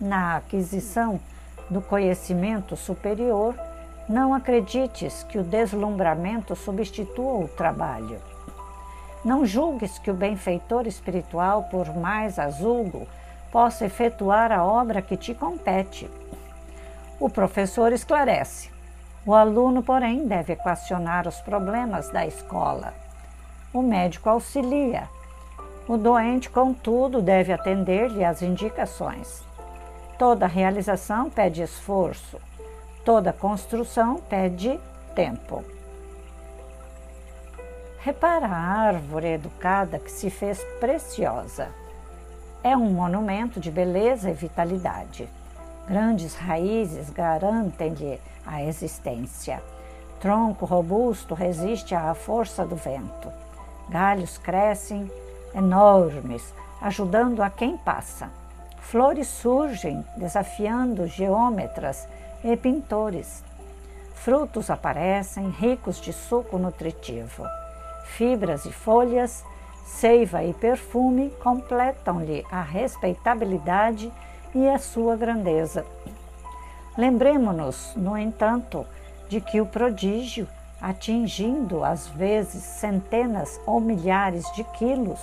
Na aquisição do conhecimento superior, não acredites que o deslumbramento substitua o trabalho. Não julgues que o benfeitor espiritual, por mais azulgo, possa efetuar a obra que te compete. O professor esclarece. O aluno, porém, deve equacionar os problemas da escola. O médico auxilia. O doente, contudo, deve atender-lhe às indicações. Toda realização pede esforço, toda construção pede tempo. Repara a árvore educada que se fez preciosa. É um monumento de beleza e vitalidade. Grandes raízes garantem-lhe a existência. Tronco robusto resiste à força do vento. Galhos crescem enormes, ajudando a quem passa. Flores surgem desafiando geômetras e pintores. Frutos aparecem ricos de suco nutritivo. Fibras e folhas, seiva e perfume completam-lhe a respeitabilidade e a sua grandeza. Lembremos-nos, no entanto, de que o prodígio, atingindo às vezes centenas ou milhares de quilos,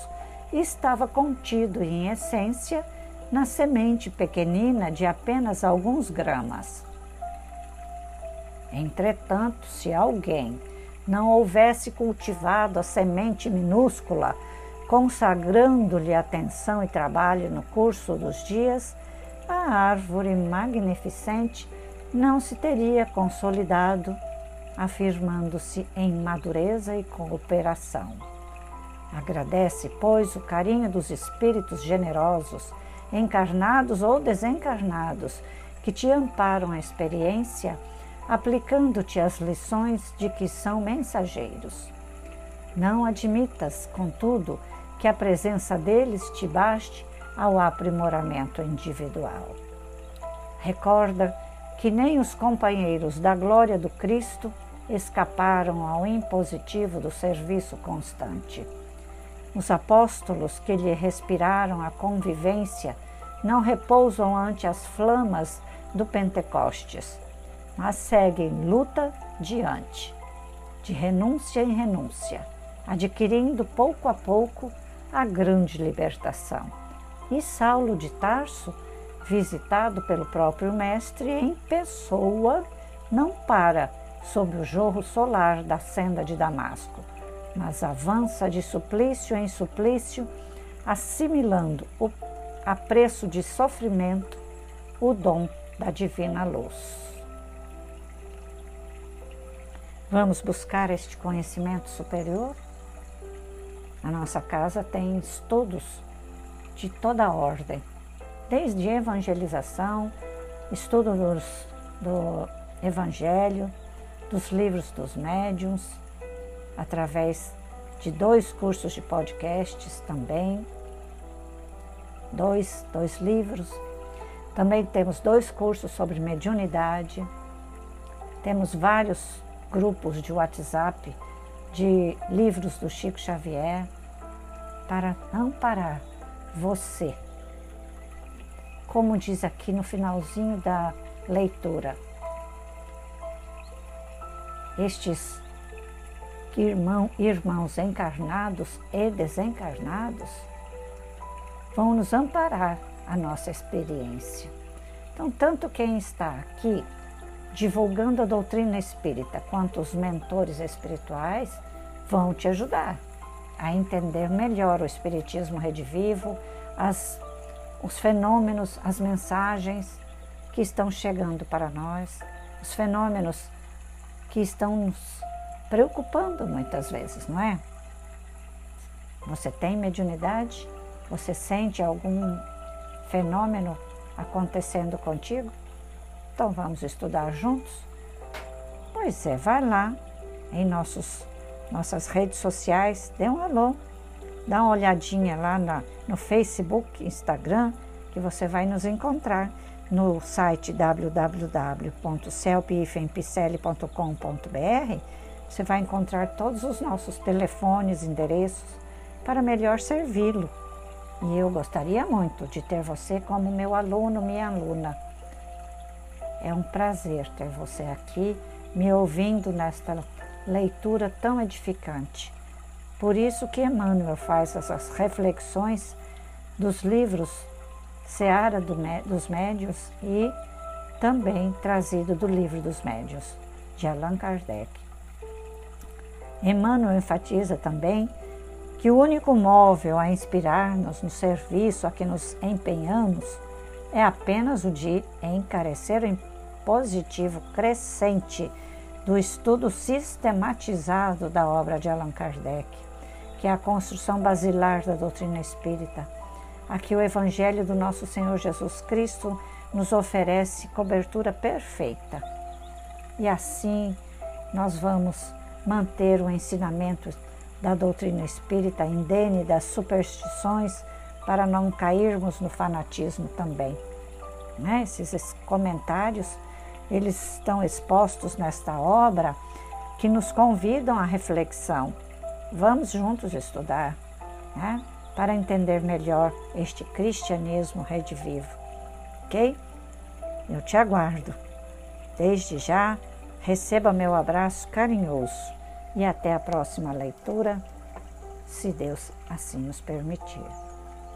estava contido em essência na semente pequenina de apenas alguns gramas. Entretanto, se alguém não houvesse cultivado a semente minúscula, consagrando-lhe atenção e trabalho no curso dos dias, a árvore magnificente não se teria consolidado, afirmando-se em madureza e cooperação. Agradece, pois, o carinho dos espíritos generosos encarnados ou desencarnados, que te amparam a experiência, aplicando-te as lições de que são mensageiros. Não admitas, contudo, que a presença deles te baste ao aprimoramento individual. Recorda que nem os companheiros da glória do Cristo escaparam ao impositivo do serviço constante. Os apóstolos que lhe respiraram a convivência não repousam ante as flamas do Pentecostes, mas seguem luta diante, de renúncia em renúncia, adquirindo pouco a pouco a grande libertação. E Saulo de Tarso, visitado pelo próprio Mestre em pessoa, não para sob o jorro solar da senda de Damasco mas avança de suplício em suplício, assimilando o, a preço de sofrimento o dom da divina luz. Vamos buscar este conhecimento superior? A nossa casa tem estudos de toda ordem, desde evangelização, estudo dos, do Evangelho, dos livros dos médiuns, através de dois cursos de podcasts também, dois, dois livros. Também temos dois cursos sobre mediunidade. Temos vários grupos de WhatsApp de livros do Chico Xavier para amparar você. Como diz aqui no finalzinho da leitura, estes irmão, irmãos encarnados e desencarnados vão nos amparar a nossa experiência. Então, tanto quem está aqui divulgando a doutrina espírita quanto os mentores espirituais vão te ajudar a entender melhor o Espiritismo redivivo, as, os fenômenos, as mensagens que estão chegando para nós, os fenômenos que estão nos preocupando muitas vezes, não é? Você tem mediunidade? Você sente algum fenômeno acontecendo contigo? Então vamos estudar juntos? Pois é, vai lá em nossos, nossas redes sociais, dê um alô, dá uma olhadinha lá na, no Facebook, Instagram, que você vai nos encontrar no site www.celpifempicele.com.br. Você vai encontrar todos os nossos telefones, endereços para melhor servi-lo. E eu gostaria muito de ter você como meu aluno, minha aluna. É um prazer ter você aqui me ouvindo nesta leitura tão edificante. Por isso que Emmanuel faz essas reflexões dos livros Seara do, dos Médios e também trazido do livro dos Médios, de Allan Kardec. Emmanuel enfatiza também que o único móvel a inspirar-nos no serviço a que nos empenhamos é apenas o de encarecer o positivo crescente do estudo sistematizado da obra de Allan Kardec, que é a construção basilar da doutrina espírita, a que o Evangelho do nosso Senhor Jesus Cristo nos oferece cobertura perfeita. E assim nós vamos manter o ensinamento da doutrina espírita indene das superstições para não cairmos no fanatismo também. Né? Esses comentários eles estão expostos nesta obra que nos convidam à reflexão. Vamos juntos estudar né? para entender melhor este cristianismo redivivo, ok? Eu te aguardo. Desde já, receba meu abraço carinhoso e até a próxima leitura, se Deus assim nos permitir.